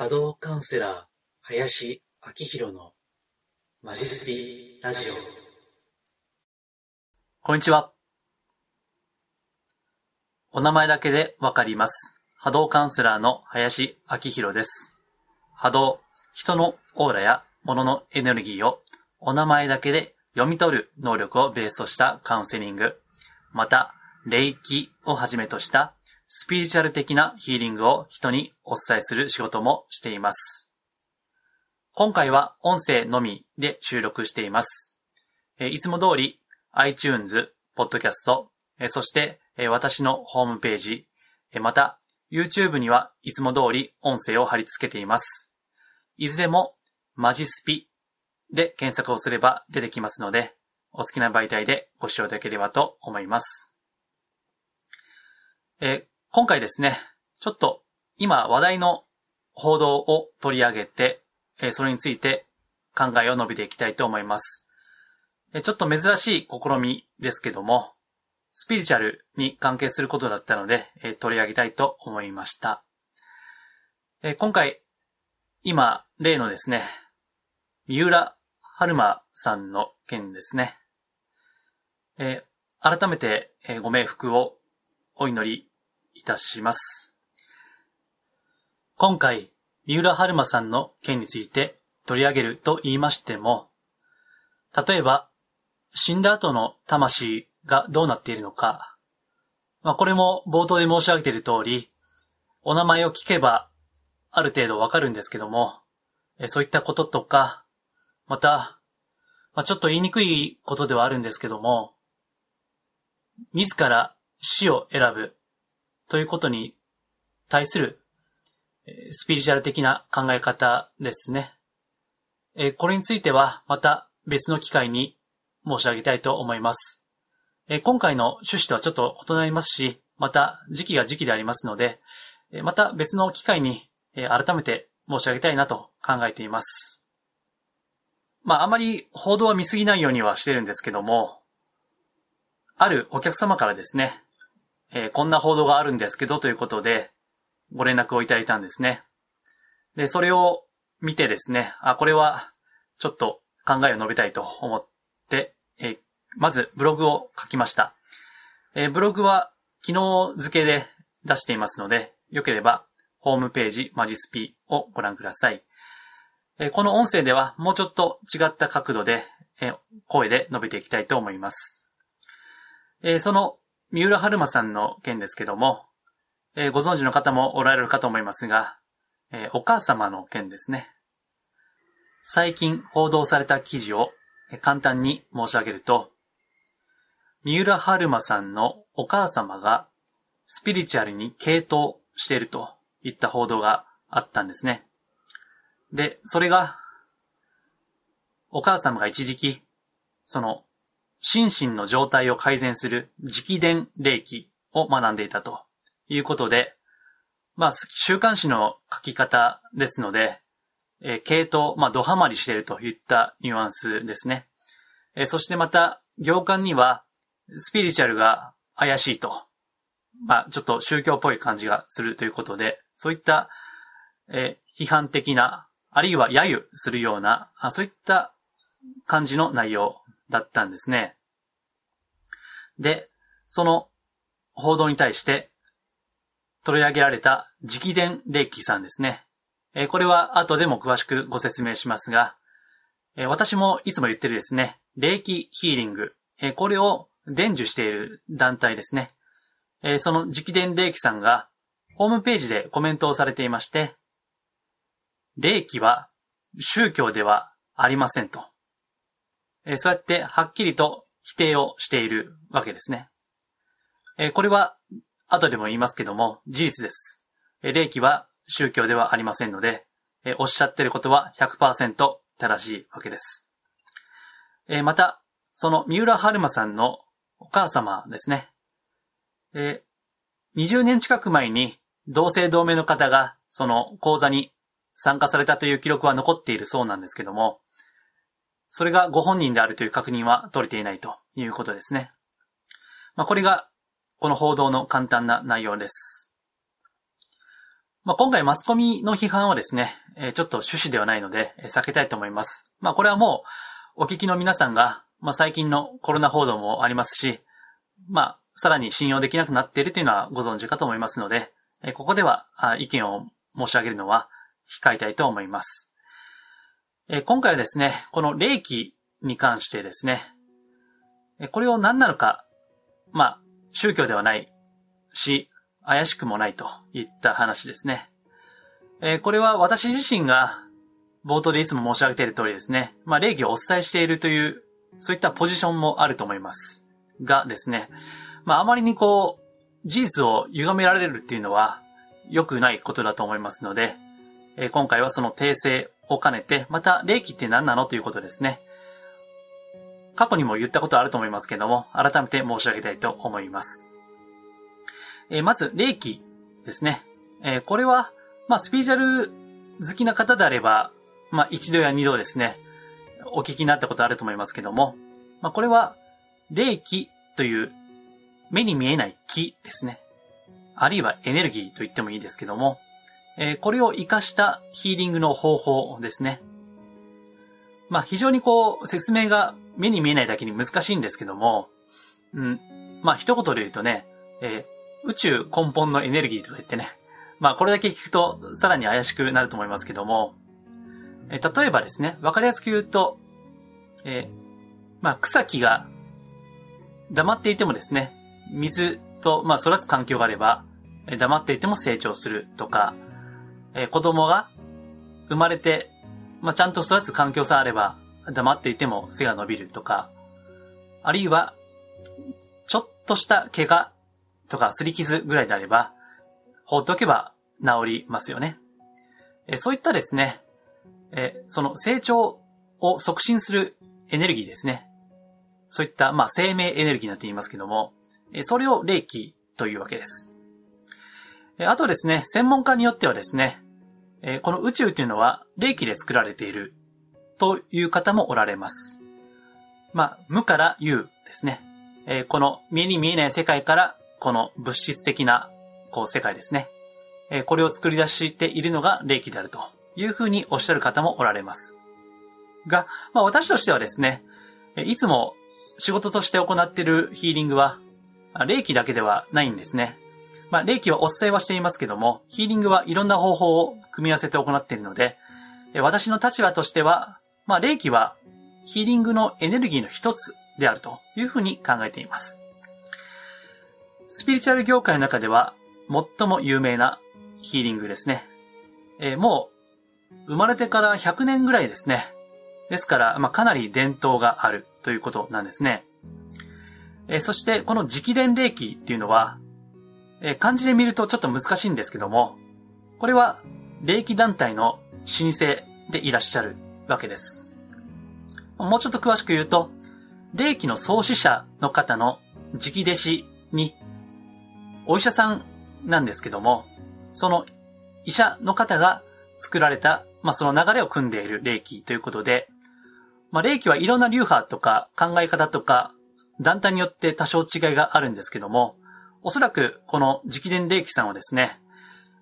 波動カウンセラー、林明宏のマジスピラジオ。こんにちは。お名前だけでわかります。波動カウンセラーの林明宏です。波動、人のオーラや物のエネルギーをお名前だけで読み取る能力をベースとしたカウンセリング、また、霊気をはじめとしたスピリチュアル的なヒーリングを人にお伝えする仕事もしています。今回は音声のみで収録しています。いつも通り iTunes、Podcast、そして私のホームページ、また YouTube にはいつも通り音声を貼り付けています。いずれもマジスピで検索をすれば出てきますので、お好きな媒体でご視聴いただければと思います。え今回ですね、ちょっと今話題の報道を取り上げて、えそれについて考えを述べていきたいと思います。えちょっと珍しい試みですけども、スピリチュアルに関係することだったので、え取り上げたいと思いました。え今回、今、例のですね、三浦春馬さんの件ですね。え改めて、えご冥福をお祈りいたします。今回、三浦春馬さんの件について取り上げると言いましても、例えば、死んだ後の魂がどうなっているのか、まあこれも冒頭で申し上げている通り、お名前を聞けばある程度わかるんですけども、そういったこととか、また、まあ、ちょっと言いにくいことではあるんですけども、自ら死を選ぶということに対するえスピリチュアル的な考え方ですね。えこれについてはまた別の機会に申し上げたいと思います。え今回の趣旨とはちょっと異なりますし、また時期が時期でありますので、えまた別の機会にえ改めて申し上げたいなと考えています。まああまり報道は見すぎないようにはしてるんですけども、あるお客様からですね、えーこんな報道があるんですけどということで、ご連絡をいただいたんですね。で、それを見てですね、あ、これはちょっと考えを述べたいと思って、えーまずブログを書きました。えーブログは昨日付けで出していますので、よければホームページマジスピをご覧ください。えこの音声ではもうちょっと違った角度で、え声で述べていきたいと思います。えその三浦春馬さんの件ですけども、えーご存知の方もおられるかと思いますが、えーお母様の件ですね。最近報道された記事を簡単に申し上げると、三浦春馬さんのお母様がスピリチュアルに傾倒しているといった報道があったんですね。で、それが、お母様が一時期、その、心身の状態を改善する直伝霊気を学んでいたということで、まあ、週刊誌の書き方ですので、えー系統、まあ、ドハマりしているといったニュアンスですね。えーそしてまた、行間には、スピリチュアルが怪しいと、まあ、ちょっと宗教っぽい感じがするということで、そういった、えー批判的な、あるいは揶揄するような、そういった感じの内容だったんですね。で、その報道に対して取り上げられた直伝霊気さんですね。えこれは後でも詳しくご説明しますが、え私もいつも言ってるですね、霊気ヒーリング、えこれを伝授している団体ですね。えその直伝霊気さんがホームページでコメントをされていまして、霊気は宗教ではありませんと。えそうやってはっきりと否定をしているわけですね。えこれは後でも言いますけども事実です。え霊気は宗教ではありませんので、えおっしゃってることは100%正しいわけです。えまた、その三浦春馬さんのお母様ですね。えー20年近く前に同姓同名の方がその講座に参加されたという記録は残っているそうなんですけども、それがご本人であるという確認は取れていないということですね。まあ、これがこの報道の簡単な内容です。まあ、今回マスコミの批判はですね、えちょっと趣旨ではないので、え避けたいと思います。まあ、これはもう、お聞きの皆さんが、まあ、最近のコロナ報道もありますし、まあ、さらに信用できなくなっているというのはご存知かと思いますので、えここでは意見を申し上げるのは控えたいと思います。え今回はですね、この霊気に関してですね、これを何なのか、まあ、宗教ではないし、怪しくもないといった話ですね。えこれは私自身が冒頭でいつも申し上げている通りですね、まあ、霊気をお伝えしているという、そういったポジションもあると思います。がですね、まあ、あまりにこう、事実を歪められるっていうのは、良くないことだと思いますので、え今回はその訂正を兼ねて、また、霊気って何なの？ということですね。過去にも言ったことあると思いますけども、改めて申し上げたいと思います。えまず、霊気ですね。えこれは、まあ、スピーチャル好きな方であれば、まあ、一度や二度ですね、お聞きになったことあると思いますけども、まあ、これは、霊気という目に見えない気ですね。あるいはエネルギーと言ってもいいですけども、え、これを活かしたヒーリングの方法ですね。まあ非常にこう説明が目に見えないだけに難しいんですけども、うん。まあ一言で言うとね、えー、宇宙根本のエネルギーとか言ってね、まあこれだけ聞くとさらに怪しくなると思いますけども、えー、例えばですね、わかりやすく言うと、えー、まあ草木が黙っていてもですね、水と、まあ、育つ環境があれば、黙っていても成長するとか、えー、子供が生まれて、まあ、ちゃんと育つ環境さえあれば、黙っていても背が伸びるとか、あるいは、ちょっとした怪我とか擦り傷ぐらいであれば、放っておけば治りますよね。え、そういったですね、え、その成長を促進するエネルギーですね。そういった、まあ、生命エネルギーなんて言いますけども、それを霊気というわけです。あとですね、専門家によってはですね、この宇宙というのは霊気で作られているという方もおられます。まあ、無から有ですね。この見えに見えない世界からこの物質的なこう世界ですね。これを作り出しているのが霊気であるというふうにおっしゃる方もおられます。が、まあ私としてはですね、いつも仕事として行っているヒーリングは霊気だけではないんですね。まあ、霊気はお伝えはしていますけども、ヒーリングはいろんな方法を組み合わせて行っているので、私の立場としては、まあ、霊気はヒーリングのエネルギーの一つであるというふうに考えています。スピリチュアル業界の中では最も有名なヒーリングですね。えー、もう生まれてから100年ぐらいですね。ですから、まあ、かなり伝統があるということなんですね。えー、そして、この直伝霊気っていうのは、えー、漢字で見るとちょっと難しいんですけども、これは霊気団体の老舗でいらっしゃるわけです。もうちょっと詳しく言うと、霊気の創始者の方の直弟子に、お医者さんなんですけども、その医者の方が作られた、まあ、その流れを組んでいる霊気ということで、まあ、霊気はいろんな流派とか考え方とか団体によって多少違いがあるんですけども、おそらくこの直伝霊気さんはですね、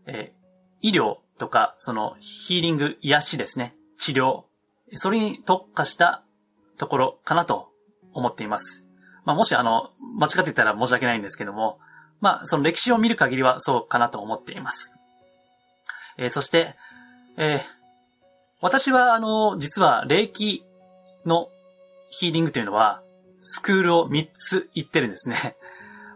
えー、医療とか、そのヒーリング、癒しですね、治療、それに特化したところかなと思っています。まあ、もしあの、間違ってたら申し訳ないんですけども、まあ、その歴史を見る限りはそうかなと思っています。えー、そして、えー、私はあの、実は霊気のヒーリングというのは、スクールを3つ行ってるんですね。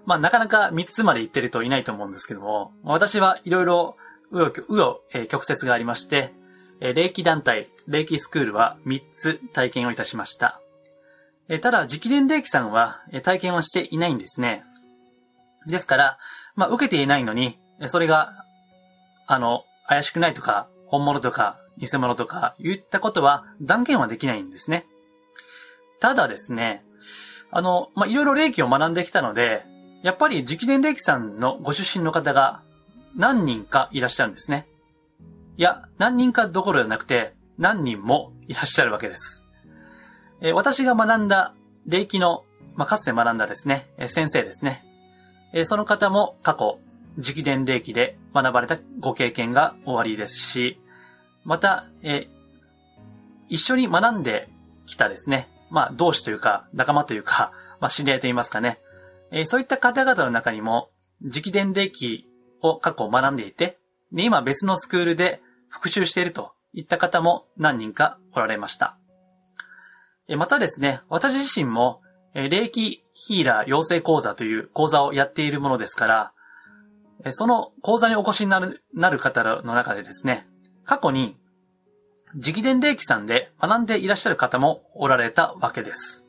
まあ、なかなか3つまで行ってるといないと思うんですけども、私はいろいろ、うよ、うよ、えー、曲折がありまして、えー、霊気団体、霊気スクールは3つ体験をいたしました。えー、ただ、直伝霊気さんは、えー、体験はしていないんですね。ですから、まあ、受けていないのに、それが、あの、怪しくないとか、本物とか、偽物とか、言ったことは断言はできないんですね。ただですね、あの、まあ、いろいろ霊気を学んできたので、やっぱり直伝霊気さんのご出身の方が何人かいらっしゃるんですね。いや、何人かどころじゃなくて、何人もいらっしゃるわけです。え、私が学んだ霊気の、まあ、かつて学んだですね、え、先生ですね。え、その方も過去、直伝霊気で学ばれたご経験がおありですし、また、え一緒に学んできたですね、まあ、同志というか、仲間というか、まあ、知り合いと言いますかね、えそういった方々の中にも、直伝霊気を過去学んでいて、で、今別のスクールで復習しているといった方も何人かおられました。えまたですね、私自身も、霊気ヒーラー養成講座という講座をやっているものですから、えその講座にお越しになるなる方の中でですね、過去に直伝霊気さんで学んでいらっしゃる方もおられたわけです。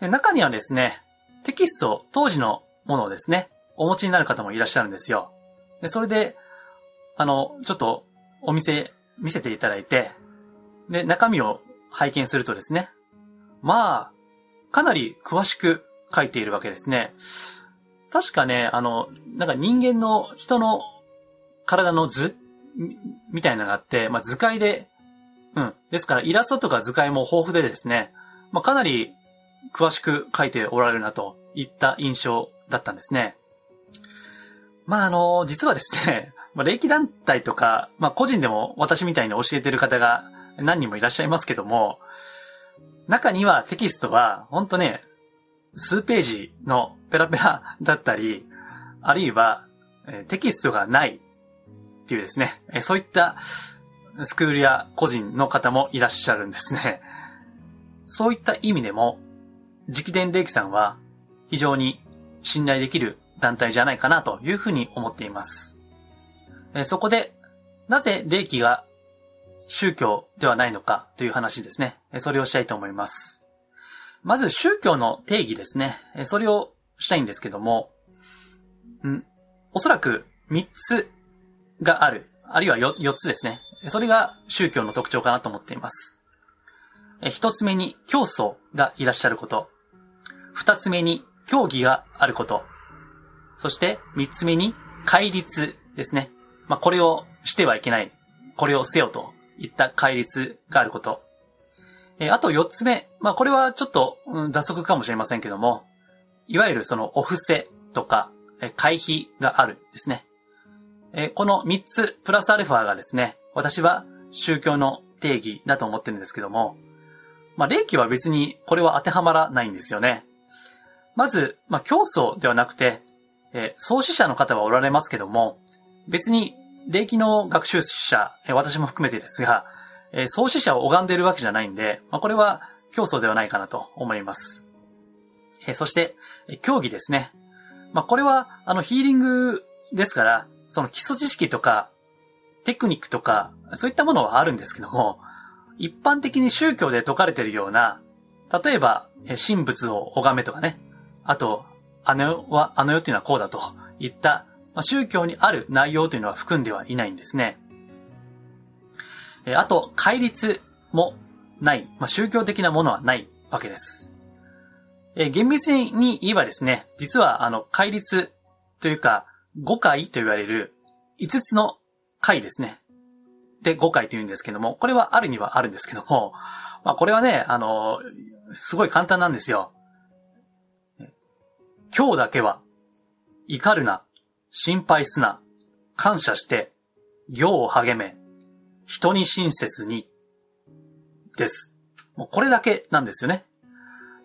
中にはですね、テキスト、当時のものをですね、お持ちになる方もいらっしゃるんですよ。で、それで、あの、ちょっとお店見せていただいて、で、中身を拝見するとですね、まあ、かなり詳しく書いているわけですね。確かね、あの、なんか人間の人の体の図みたいなのがあって、まあ図解で、うん。ですからイラストとか図解も豊富でですね、まあかなり詳しく書いておられるなといった印象だったんですね。まああの、実はですね、まあ、霊気団体とか、まあ個人でも私みたいに教えてる方が何人もいらっしゃいますけども、中にはテキストは、ほんとね、数ページのペラペラだったり、あるいは、テキストがないっていうですね、そういったスクールや個人の方もいらっしゃるんですね。そういった意味でも、直伝霊気さんは非常に信頼できる団体じゃないかなというふうに思っています。そこで、なぜ霊気が宗教ではないのかという話ですね。それをしたいと思います。まず宗教の定義ですね。それをしたいんですけども、んおそらく3つがある。あるいは 4, 4つですね。それが宗教の特徴かなと思っています。1つ目に教祖がいらっしゃること。2つ目に教義があること。そして3つ目に戒律ですね。まあ、これをしてはいけない。これをせよといった戒律があること。え、あと四つ目。まあ、これはちょっと、うん、脱足かもしれませんけども、いわゆるそのお布施とか、え会費があるですね。え、この三つ、プラスアルファがですね、私は宗教の定義だと思ってるんですけども、まあ、霊気は別にこれは当てはまらないんですよね。まず、まあ、競争ではなくて、えー、創始者の方はおられますけども、別に霊気の学習者、私も含めてですが、え創始者を拝んでいるわけじゃないんで、まあ、これは競争ではないかなと思います。えそして、競技ですね。まあ、これは、あの、ヒーリングですから、その基礎知識とか、テクニックとか、そういったものはあるんですけども、一般的に宗教で説かれているような、例えば、神仏を拝めとかね、あと、あの世は、あの世っていうのはこうだといったまあ、宗教にある内容というのは含んではいないんですね。えあと、戒律もない、まあ、宗教的なものはないわけです。え厳密に言えばですね、実はあの、戒律というか、五戒と言われる五つの戒ですね。で、五戒と言うんですけども、これはあるにはあるんですけども、まあこれはね、あの、すごい簡単なんですよ。今日だけは、怒るな、心配すな。感謝して、行を励め。人に親切に。です。もうこれだけなんですよね。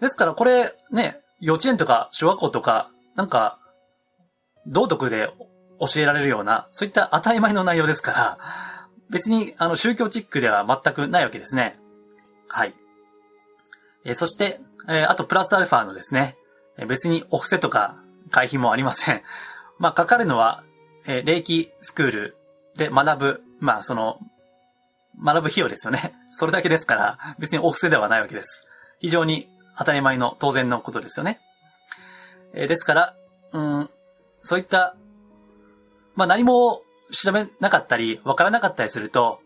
ですからこれね、幼稚園とか小学校とか、なんか、道徳で教えられるような、そういった当たり前の内容ですから、別にあの宗教チックでは全くないわけですね。はい。えー、そして、えー、あとプラスアルファのですね、別にお布施とか会費もありません。まあ、かかるのは、えー、霊気スクールで学ぶ、まあ、その、学ぶ費用ですよね。それだけですから、別にお布施ではないわけです。非常に当たり前の当然のことですよね。えー、ですから、うん、そういった、まあ、何も調べなかったり、わからなかったりすると、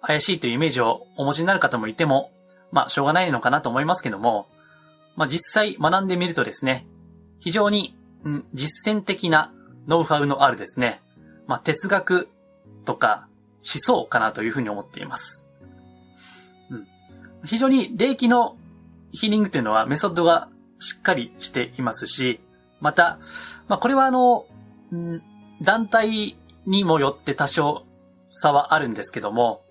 怪しいというイメージをお持ちになる方もいても、まあ、しょうがないのかなと思いますけども、まあ、実際学んでみるとですね、非常に、うん、実践的なノウハウのあるですね、まあ、哲学とか思想かなというふうに思っています。うん、非常に霊気のヒーリングというのはメソッドがしっかりしていますし、また、まあ、これはあの、ん団体にもよって多少差はあるんですけども、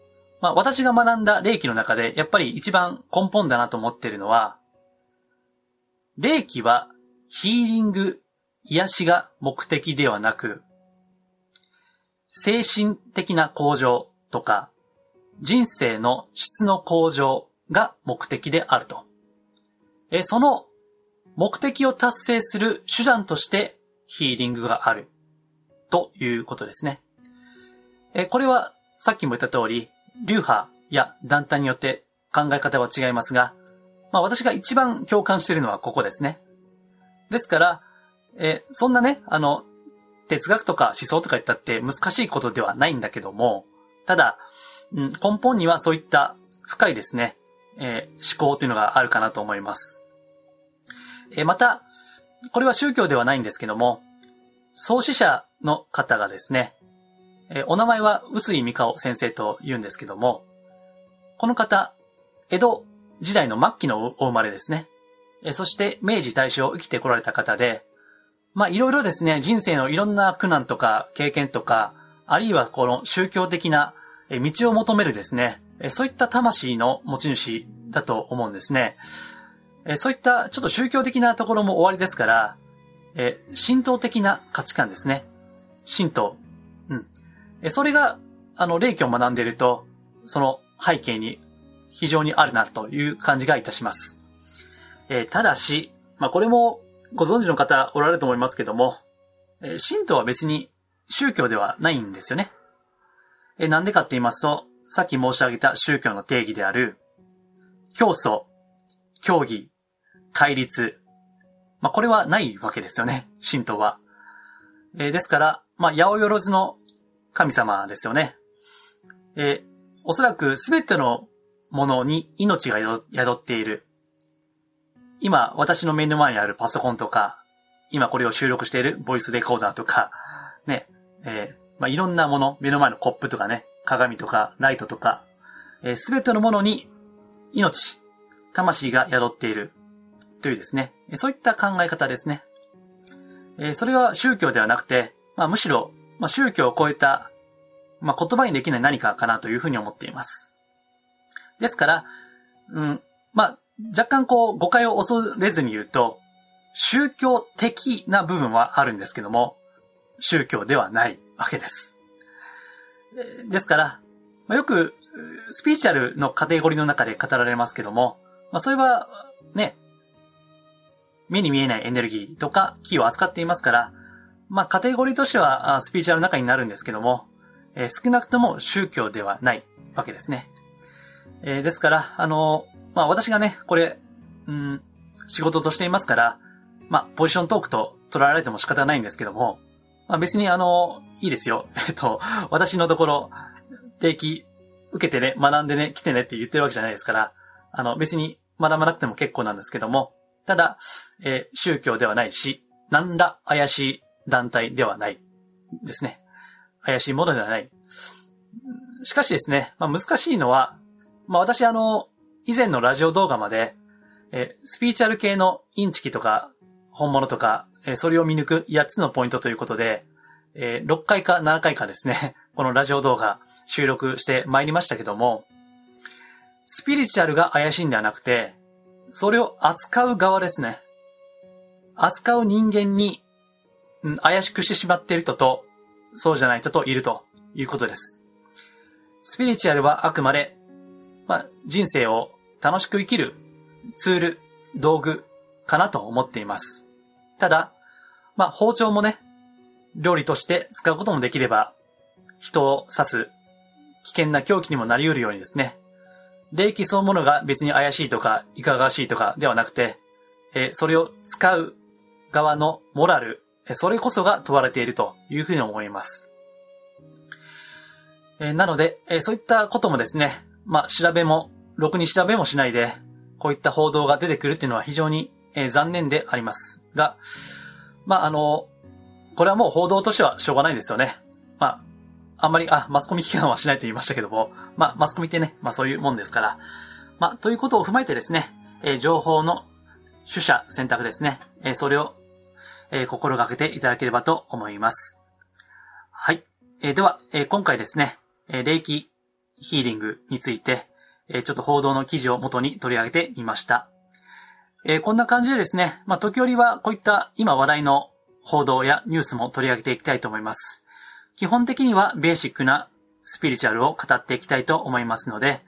まあ私が学んだ霊気の中でやっぱり一番根本だなと思っているのは、霊気はヒーリング、癒しが目的ではなく、精神的な向上とか、人生の質の向上が目的であると。えその目的を達成する手段としてヒーリングがあるということですね。えこれはさっきも言った通り、流派や団体によって考え方は違いますが、まあ私が一番共感しているのはここですね。ですから、えそんなね、あの、哲学とか思想とか言ったって難しいことではないんだけども、ただ、うん、根本にはそういった深いですね、えー、思考というのがあるかなと思います。えー、また、これは宗教ではないんですけども、創始者の方がですね、えー、お名前は臼井美香先生と言うんですけども、この方、江戸時代の末期のお生まれですね。え、そして明治大正を生きてこられた方で、まあいろいろですね、人生のいろんな苦難とか経験とか、あるいはこの宗教的な道を求めるですね、そういった魂の持ち主だと思うんですね。そういったちょっと宗教的なところも終わりですから、神道的な価値観ですね。神道。うん。それが、あの、霊気を学んでいると、その背景に非常にあるなという感じがいたします。えただし、まあ、これもご存知の方おられると思いますけども、え神道は別に宗教ではないんですよね。えなんでかって言いますと、さっき申し上げた宗教の定義である、教祖、教義、戒律。まあ、これはないわけですよね、神道は。えー、ですから、まあ、八百万の神様ですよね。えー、おそらくすべてのものに命が宿っている。今、私の目の前にあるパソコンとか、今これを収録しているボイスレコーダーとか、ね、えー、まあ、いろんなもの、目の前のコップとかね、鏡とか、ライトとか、す、べ、てのものに命、魂が宿っているというですね、そういった考え方ですね。えー、それは宗教ではなくて、まあ、むしろ、まあ、宗教を超えた、まあ、言葉にできない何かかなというふうに思っています。ですから、うん、まあ、若干こう、誤解を恐れずに言うと、宗教的な部分はあるんですけども、宗教ではないわけです。ですから、まあ、よく、スピーチャルのカテゴリーの中で語られますけども、まあ、それは、ね、目に見えないエネルギーとか気を扱っていますから、まあ、カテゴリーとしてはスピーチャルの中になるんですけども、えー、少なくとも宗教ではないわけですね。えー、ですから、あのまあ私がね、これ、うん、仕事としていますから、まあ、ポジショントークと取られても仕方ないんですけども、まあ別にあの、いいですよ。えっと、私のところ、定期受けてね、学んでね、来てねって言ってるわけじゃないですから、あの、別に学ばなくても結構なんですけども、ただ、えー、宗教ではないし、何ら怪しい団体ではないですね。怪しいものではない。しかしですね、まあ難しいのは、まあ私あの、以前のラジオ動画まで、えスピーチャル系のインチキとか、本物とか、えそれを見抜く8つのポイントということで、え6回か7回かですね、このラジオ動画収録して参りましたけども、スピリチュアルが怪しいんではなくて、それを扱う側ですね。扱う人間に、うん、怪しくしてしまっている人と、そうじゃない人といるということです。スピリチュアルはあくまで、まあ、人生を楽しく生きるツール、道具かなと思っています。ただ、まあ、包丁もね、料理として使うこともできれば、人を刺す危険な凶器にもなり得るようにですね、霊気そのものが別に怪しいとか、いかがわしいとかではなくて、えそれを使う側のモラル、それこそが問われているというふうに思います。えなので、えそういったこともですね、まあ、調べも、ろくに調べもしないで、こういった報道が出てくるっていうのは非常に、えー、残念でありますが、まあ、あの、これはもう報道としてはしょうがないですよね。まあ、あんまり、あ、マスコミ批判はしないと言いましたけども、まあ、マスコミってね、まあそういうもんですから、まあ、ということを踏まえてですね、えー、情報の取捨選択ですね、えー、それを、えー、心がけていただければと思います。はい。えーでは、えー今回ですね、えー霊気ヒーリングについて、えちょっと報道の記事を元に取り上げてみました。えこんな感じでですね、まあ、時折はこういった今話題の報道やニュースも取り上げていきたいと思います。基本的にはベーシックなスピリチュアルを語っていきたいと思いますので、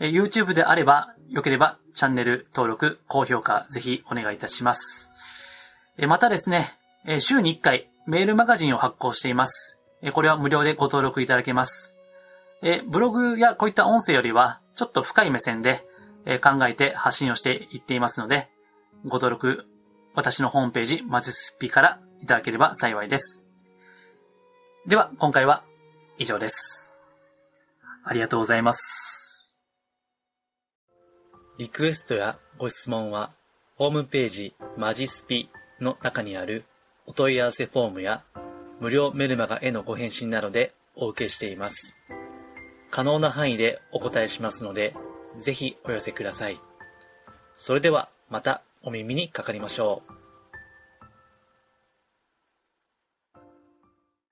え YouTube であれば、よければチャンネル登録、高評価、ぜひお願いいたします。えまたですね、え週に1回メールマガジンを発行しています。えこれは無料でご登録いただけます。えブログやこういった音声よりは、ちょっと深い目線で、え考えて発信をしていっていますので、ご登録、私のホームページ、マジスピからいただければ幸いです。では、今回は以上です。ありがとうございます。リクエストやご質問は、ホームページマジスピの中にあるお問い合わせフォームや無料メルマガへのご返信などでお受けしています。可能な範囲でお答えしますので、ぜひお寄せください。それではまたお耳にかかりましょう。